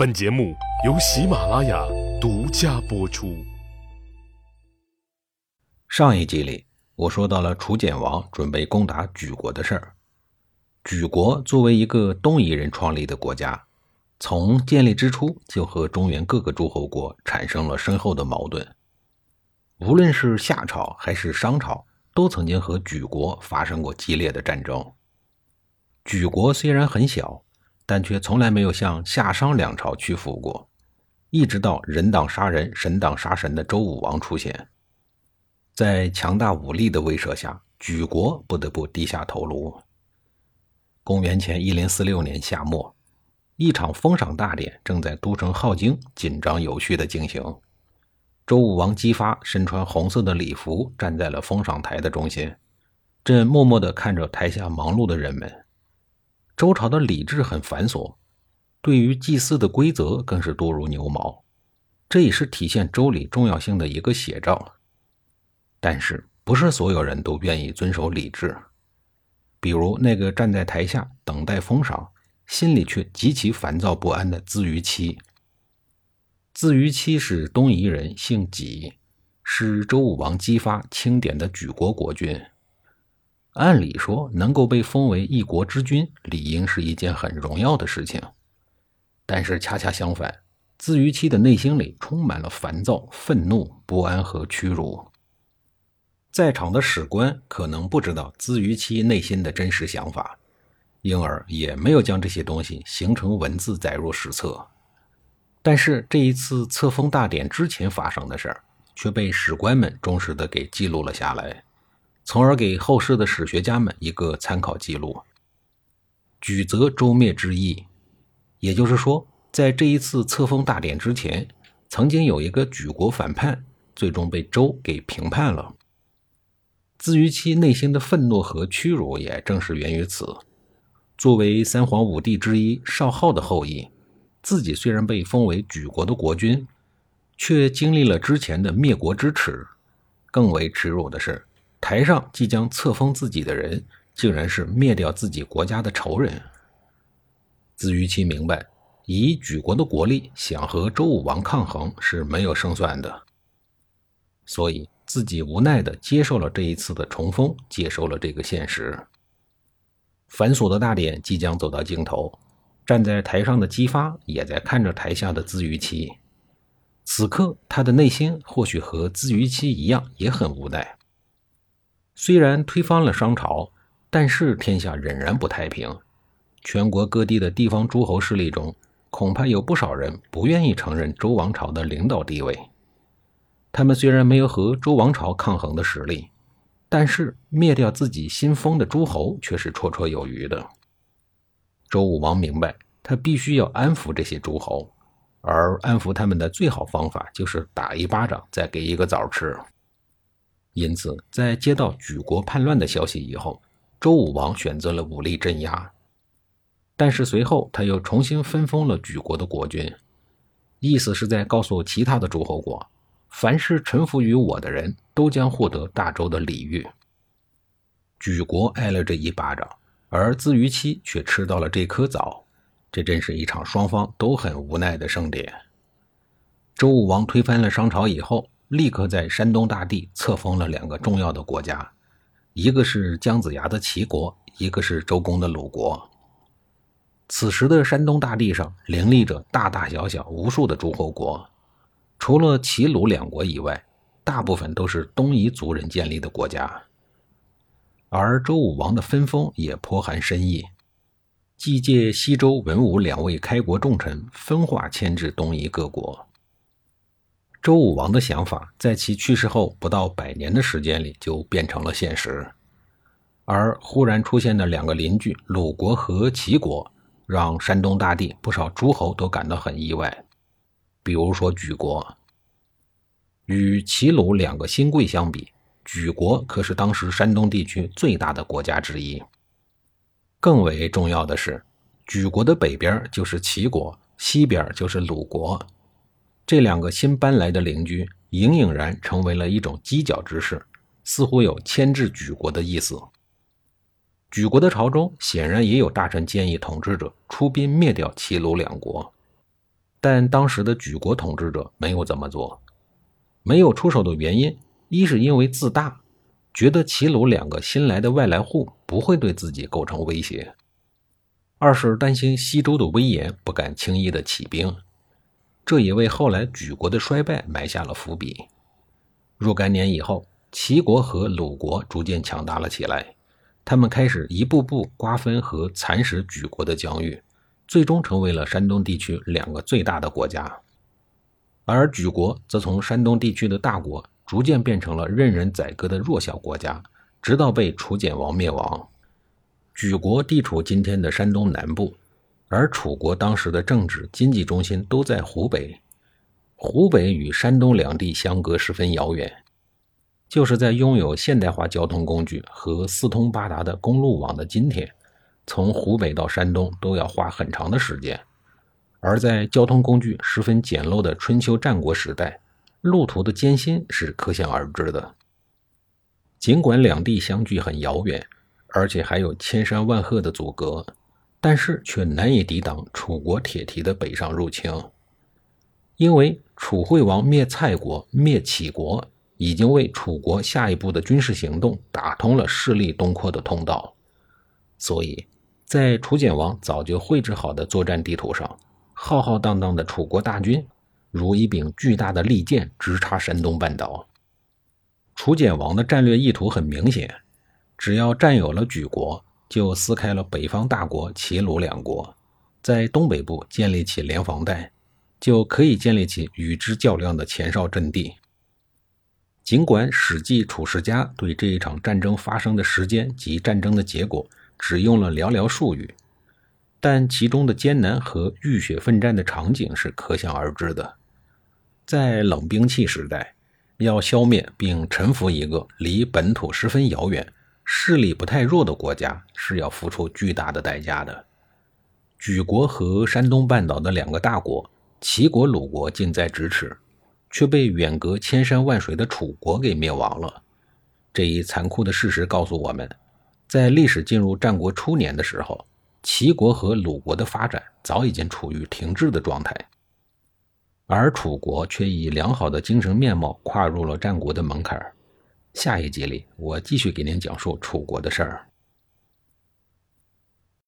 本节目由喜马拉雅独家播出。上一集里，我说到了楚简王准备攻打莒国的事儿。莒国作为一个东夷人创立的国家，从建立之初就和中原各个诸侯国产生了深厚的矛盾。无论是夏朝还是商朝，都曾经和莒国发生过激烈的战争。莒国虽然很小。但却从来没有向夏商两朝屈服过，一直到人挡杀人，神挡杀神的周武王出现，在强大武力的威慑下，莒国不得不低下头颅。公元前一零四六年夏末，一场封赏大典正在都城镐京紧张有序地进行。周武王姬发身穿红色的礼服，站在了封赏台的中心，正默默地看着台下忙碌的人们。周朝的礼制很繁琐，对于祭祀的规则更是多如牛毛，这也是体现周礼重要性的一个写照。但是，不是所有人都愿意遵守礼制。比如那个站在台下等待封赏，心里却极其烦躁不安的资于期。资于期是东夷人，姓己，是周武王姬发钦点的举国国君。按理说，能够被封为一国之君，理应是一件很荣耀的事情。但是恰恰相反，自于期的内心里充满了烦躁、愤怒、不安和屈辱。在场的史官可能不知道自于期内心的真实想法，因而也没有将这些东西形成文字载入史册。但是这一次册封大典之前发生的事儿，却被史官们忠实的给记录了下来。从而给后世的史学家们一个参考记录。举则周灭之意，也就是说，在这一次册封大典之前，曾经有一个举国反叛，最终被周给平叛了。自于其内心的愤怒和屈辱，也正是源于此。作为三皇五帝之一少昊的后裔，自己虽然被封为举国的国君，却经历了之前的灭国之耻。更为耻辱的是。台上即将册封自己的人，竟然是灭掉自己国家的仇人。子于其明白，以举国的国力想和周武王抗衡是没有胜算的，所以自己无奈地接受了这一次的重封，接受了这个现实。繁琐的大典即将走到尽头，站在台上的姬发也在看着台下的自于期。此刻，他的内心或许和自于期一样，也很无奈。虽然推翻了商朝，但是天下仍然不太平。全国各地的地方诸侯势力中，恐怕有不少人不愿意承认周王朝的领导地位。他们虽然没有和周王朝抗衡的实力，但是灭掉自己新封的诸侯却是绰绰有余的。周武王明白，他必须要安抚这些诸侯，而安抚他们的最好方法就是打一巴掌，再给一个枣吃。因此，在接到举国叛乱的消息以后，周武王选择了武力镇压。但是随后他又重新分封了举国的国君，意思是在告诉其他的诸侯国，凡是臣服于我的人都将获得大周的礼遇。举国挨了这一巴掌，而自于期却吃到了这颗枣，这真是一场双方都很无奈的盛典。周武王推翻了商朝以后。立刻在山东大地册封了两个重要的国家，一个是姜子牙的齐国，一个是周公的鲁国。此时的山东大地上林立着大大小小无数的诸侯国，除了齐鲁两国以外，大部分都是东夷族人建立的国家。而周武王的分封也颇含深意，既借西周、文武两位开国重臣分化牵制东夷各国。周武王的想法，在其去世后不到百年的时间里就变成了现实，而忽然出现的两个邻居鲁国和齐国，让山东大地不少诸侯都感到很意外。比如说莒国，与齐鲁两个新贵相比，莒国可是当时山东地区最大的国家之一。更为重要的是，莒国的北边就是齐国，西边就是鲁国。这两个新搬来的邻居，隐隐然成为了一种犄角之势，似乎有牵制举国的意思。举国的朝中显然也有大臣建议统治者出兵灭掉齐鲁两国。但当时的举国统治者没有这么做。没有出手的原因，一是因为自大，觉得齐鲁两个新来的外来户不会对自己构成威胁；二是担心西周的威严，不敢轻易的起兵。这也为后来举国的衰败埋下了伏笔。若干年以后，齐国和鲁国逐渐强大了起来，他们开始一步步瓜分和蚕食举国的疆域，最终成为了山东地区两个最大的国家。而举国则从山东地区的大国，逐渐变成了任人宰割的弱小国家，直到被楚简王灭亡。举国地处今天的山东南部。而楚国当时的政治经济中心都在湖北，湖北与山东两地相隔十分遥远，就是在拥有现代化交通工具和四通八达的公路网的今天，从湖北到山东都要花很长的时间；而在交通工具十分简陋的春秋战国时代，路途的艰辛是可想而知的。尽管两地相距很遥远，而且还有千山万壑的阻隔。但是却难以抵挡楚国铁蹄的北上入侵，因为楚惠王灭蔡国、灭齐国，已经为楚国下一步的军事行动打通了势力东扩的通道。所以，在楚简王早就绘制好的作战地图上，浩浩荡荡的楚国大军如一柄巨大的利剑直插山东半岛。楚简王的战略意图很明显，只要占有了莒国。就撕开了北方大国齐鲁两国，在东北部建立起联防带，就可以建立起与之较量的前哨阵地。尽管《史记·楚世家》对这一场战争发生的时间及战争的结果只用了寥寥数语，但其中的艰难和浴血奋战的场景是可想而知的。在冷兵器时代，要消灭并臣服一个离本土十分遥远。势力不太弱的国家是要付出巨大的代价的。莒国和山东半岛的两个大国齐国、鲁国近在咫尺，却被远隔千山万水的楚国给灭亡了。这一残酷的事实告诉我们，在历史进入战国初年的时候，齐国和鲁国的发展早已经处于停滞的状态，而楚国却以良好的精神面貌跨入了战国的门槛儿。下一集里，我继续给您讲述楚国的事儿。